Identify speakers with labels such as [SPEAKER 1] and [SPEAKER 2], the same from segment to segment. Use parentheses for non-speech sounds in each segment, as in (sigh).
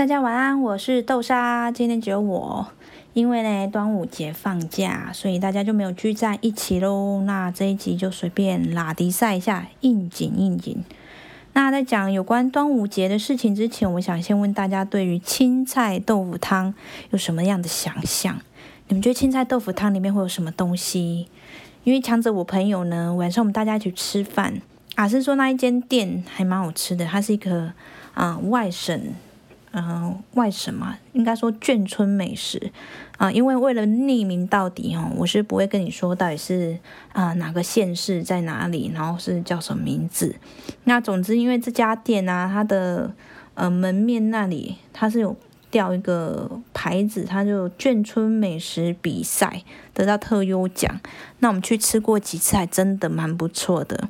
[SPEAKER 1] 大家晚安，我是豆沙。今天只有我，因为呢端午节放假，所以大家就没有聚在一起喽。那这一集就随便拉迪赛一下，应景应景。那在讲有关端午节的事情之前，我想先问大家，对于青菜豆腐汤有什么样的想象？你们觉得青菜豆腐汤里面会有什么东西？因为强者我朋友呢，晚上我们大家一起吃饭，啊是说那一间店还蛮好吃的，它是一个啊外省。嗯，外省嘛，应该说眷村美食啊，因为为了匿名到底哦，我是不会跟你说到底是啊哪个县市在哪里，然后是叫什么名字。那总之，因为这家店啊，它的呃门面那里它是有吊一个牌子，它就眷村美食比赛得到特优奖。那我们去吃过几次，还真的蛮不错的。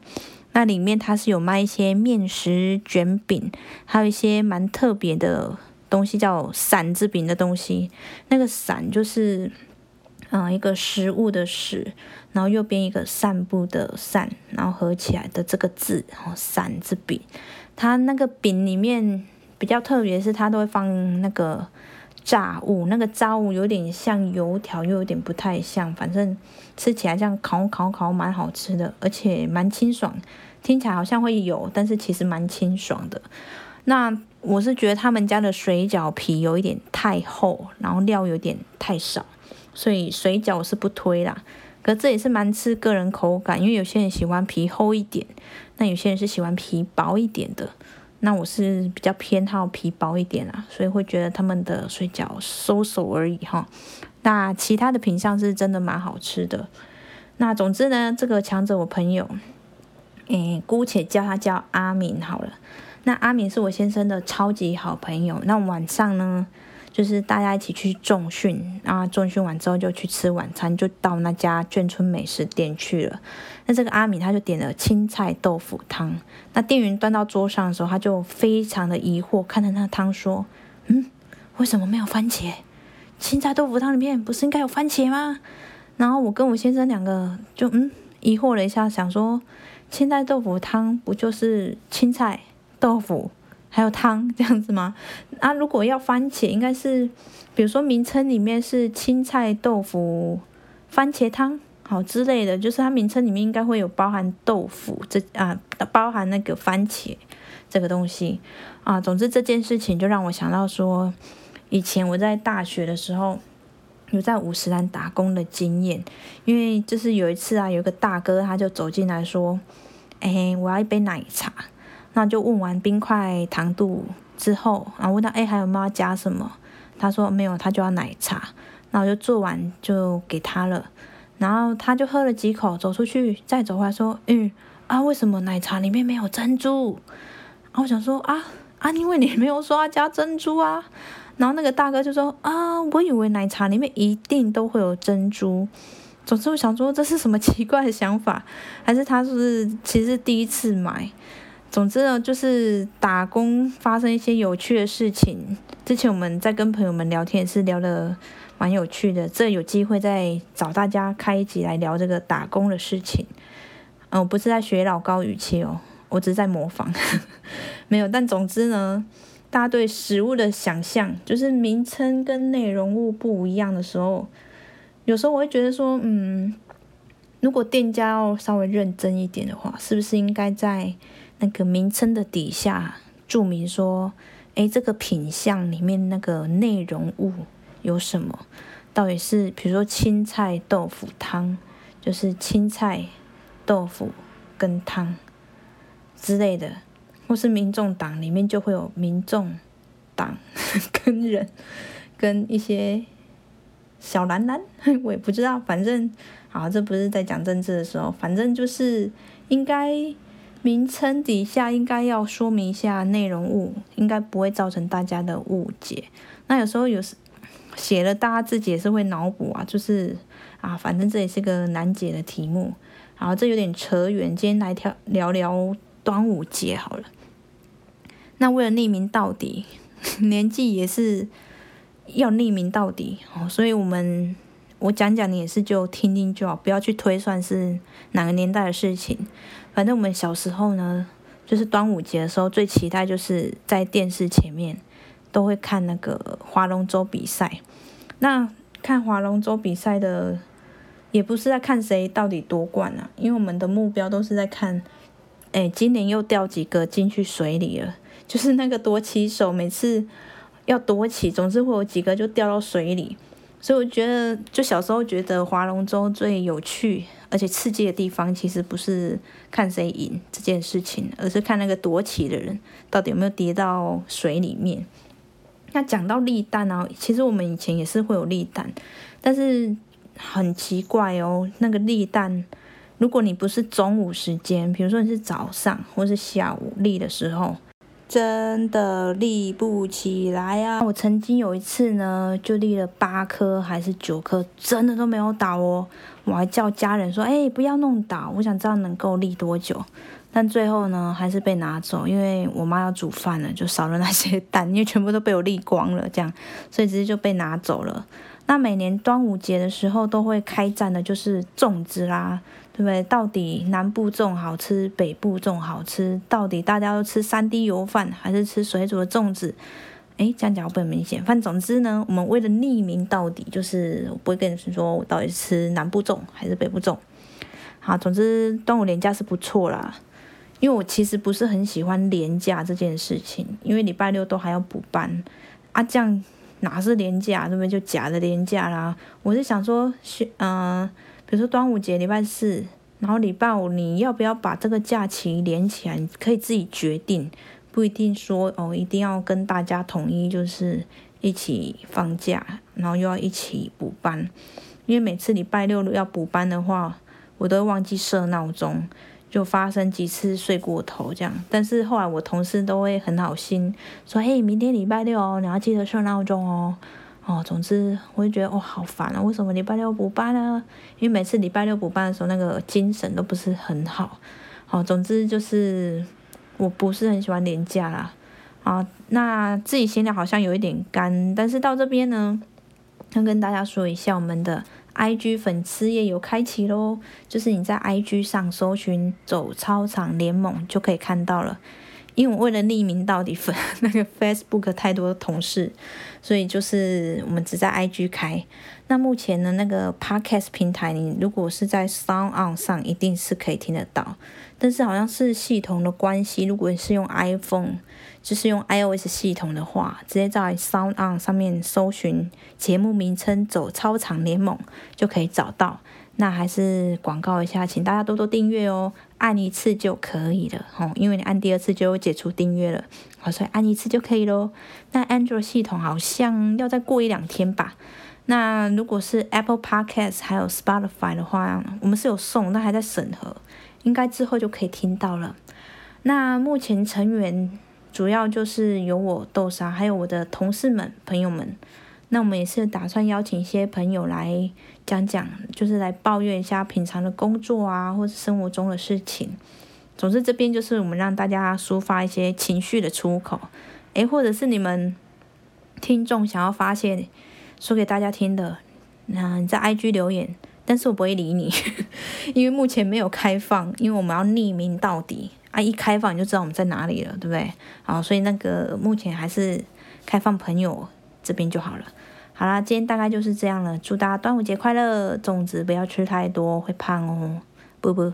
[SPEAKER 1] 那里面它是有卖一些面食卷饼，还有一些蛮特别的东西，叫馓子饼的东西。那个馓就是，嗯，一个食物的食，然后右边一个散步的散，然后合起来的这个字，然后馓子饼。它那个饼里面比较特别是，它都会放那个炸物，那个炸物有点像油条，又有点不太像，反正。吃起来这样烤烤烤蛮好吃的，而且蛮清爽。听起来好像会有，但是其实蛮清爽的。那我是觉得他们家的水饺皮有一点太厚，然后料有点太少，所以水饺我是不推啦。可这也是蛮吃个人口感，因为有些人喜欢皮厚一点，那有些人是喜欢皮薄一点的。那我是比较偏好皮薄一点啊，所以会觉得他们的水饺收手而已哈。那其他的品相是真的蛮好吃的。那总之呢，这个强者我朋友，诶，姑且叫他叫阿敏好了。那阿敏是我先生的超级好朋友。那晚上呢，就是大家一起去重训，然后重训完之后就去吃晚餐，就到那家眷村美食店去了。那这个阿米他就点了青菜豆腐汤。那店员端到桌上的时候，他就非常的疑惑，看着那汤说：“嗯，为什么没有番茄？”青菜豆腐汤里面不是应该有番茄吗？然后我跟我先生两个就嗯疑惑了一下，想说青菜豆腐汤不就是青菜豆腐还有汤这样子吗？啊，如果要番茄，应该是比如说名称里面是青菜豆腐番茄汤好之类的，就是它名称里面应该会有包含豆腐这啊包含那个番茄这个东西啊。总之这件事情就让我想到说。以前我在大学的时候，有在五十岚打工的经验，因为就是有一次啊，有个大哥他就走进来说：“哎，我要一杯奶茶。”那就问完冰块糖度之后，然后问他：“哎，还有没有加什么？”他说：“没有，他就要奶茶。”那我就做完就给他了，然后他就喝了几口，走出去再走回来说：“嗯啊，为什么奶茶里面没有珍珠？”然后我想说：“啊啊，因为你没有说要加珍珠啊。”然后那个大哥就说：“啊，我以为奶茶里面一定都会有珍珠。”总之我想说这是什么奇怪的想法，还是他是其实第一次买？总之呢，就是打工发生一些有趣的事情。之前我们在跟朋友们聊天也是聊的蛮有趣的，这有机会再找大家开一集来聊这个打工的事情。嗯，我不是在学老高语气哦，我只是在模仿，(laughs) 没有。但总之呢。大家对食物的想象，就是名称跟内容物不一样的时候，有时候我会觉得说，嗯，如果店家要稍微认真一点的话，是不是应该在那个名称的底下注明说，哎，这个品相里面那个内容物有什么？到底是比如说青菜豆腐汤，就是青菜豆腐跟汤之类的。或是民众党里面就会有民众党 (laughs) 跟人跟一些小蓝蓝，(laughs) 我也不知道，反正好，这不是在讲政治的时候，反正就是应该名称底下应该要说明一下内容物，应该不会造成大家的误解。那有时候有时写了，大家自己也是会脑补啊，就是啊，反正这也是个难解的题目。好，这有点扯远，今天来聊聊聊端午节好了。(laughs) 那为了匿名到底，(laughs) 年纪也是要匿名到底哦，所以我们我讲讲你也是就听听就好，不要去推算是哪个年代的事情。反正我们小时候呢，就是端午节的时候最期待就是在电视前面都会看那个划龙舟比赛。那看划龙舟比赛的，也不是在看谁到底夺冠啊，因为我们的目标都是在看，哎，今年又掉几个进去水里了，就是那个夺旗手每次要夺旗，总是会有几个就掉到水里。所以我觉得，就小时候觉得划龙舟最有趣而且刺激的地方，其实不是看谁赢这件事情，而是看那个夺旗的人到底有没有跌到水里面。那讲到立蛋啊，其实我们以前也是会有立蛋，但是很奇怪哦，那个立蛋，如果你不是中午时间，比如说你是早上或是下午立的时候。真的立不起来啊！我曾经有一次呢，就立了八颗还是九颗，真的都没有倒哦。我还叫家人说：“哎，不要弄倒，我想知道能够立多久。”但最后呢，还是被拿走，因为我妈要煮饭了，就少了那些蛋，(laughs) 因为全部都被我立光了，这样，所以直接就被拿走了。那每年端午节的时候都会开战的，就是粽子啦。对不对？到底南部粽好吃，北部粽好吃？到底大家都吃三滴油饭，还是吃水煮的粽子？哎，这样讲不很明显。反正总之呢，我们为了匿名到底，就是我不会跟你说我到底吃南部粽还是北部粽。好，总之端午连假是不错啦。因为我其实不是很喜欢连假这件事情，因为礼拜六都还要补班啊，这样哪是连假，对不对？就假的连假啦。我是想说，嗯。比如说端午节礼拜四，然后礼拜五你要不要把这个假期连起来？可以自己决定，不一定说哦，一定要跟大家统一，就是一起放假，然后又要一起补班。因为每次礼拜六要补班的话，我都会忘记设闹钟，就发生几次睡过头这样。但是后来我同事都会很好心说：“嘿，明天礼拜六哦，你要记得设闹钟哦。”哦，总之我就觉得哦，好烦啊！为什么礼拜六补班呢？因为每次礼拜六补班的时候，那个精神都不是很好。好，总之就是我不是很喜欢年假啦。啊，那自己心里好像有一点干，但是到这边呢，要跟大家说一下，我们的 IG 粉丝页有开启喽，就是你在 IG 上搜寻“走操场联盟”就可以看到了。因为我为了匿名到底粉 (laughs) 那个 Facebook 太多同事，所以就是我们只在 IG 开。那目前呢，那个 Podcast 平台，你如果是在 Sound On 上，一定是可以听得到。但是好像是系统的关系，如果你是用 iPhone，就是用 iOS 系统的话，直接在 Sound On 上面搜寻节目名称“走操场联盟”就可以找到。那还是广告一下，请大家多多订阅哦。按一次就可以了，吼，因为你按第二次就解除订阅了，好，所以按一次就可以咯。那 Android 系统好像像要再过一两天吧。那如果是 Apple Podcast 还有 Spotify 的话，我们是有送，但还在审核，应该之后就可以听到了。那目前成员主要就是有我豆沙，还有我的同事们、朋友们。那我们也是打算邀请一些朋友来讲讲，就是来抱怨一下平常的工作啊，或者生活中的事情。总之，这边就是我们让大家抒发一些情绪的出口，诶，或者是你们听众想要发泄，说给大家听的，那你在 IG 留言，但是我不会理你，(laughs) 因为目前没有开放，因为我们要匿名到底啊，一开放你就知道我们在哪里了，对不对？啊，所以那个目前还是开放朋友。这边就好了，好啦，今天大概就是这样了。祝大家端午节快乐，粽子不要吃太多，会胖哦，不不。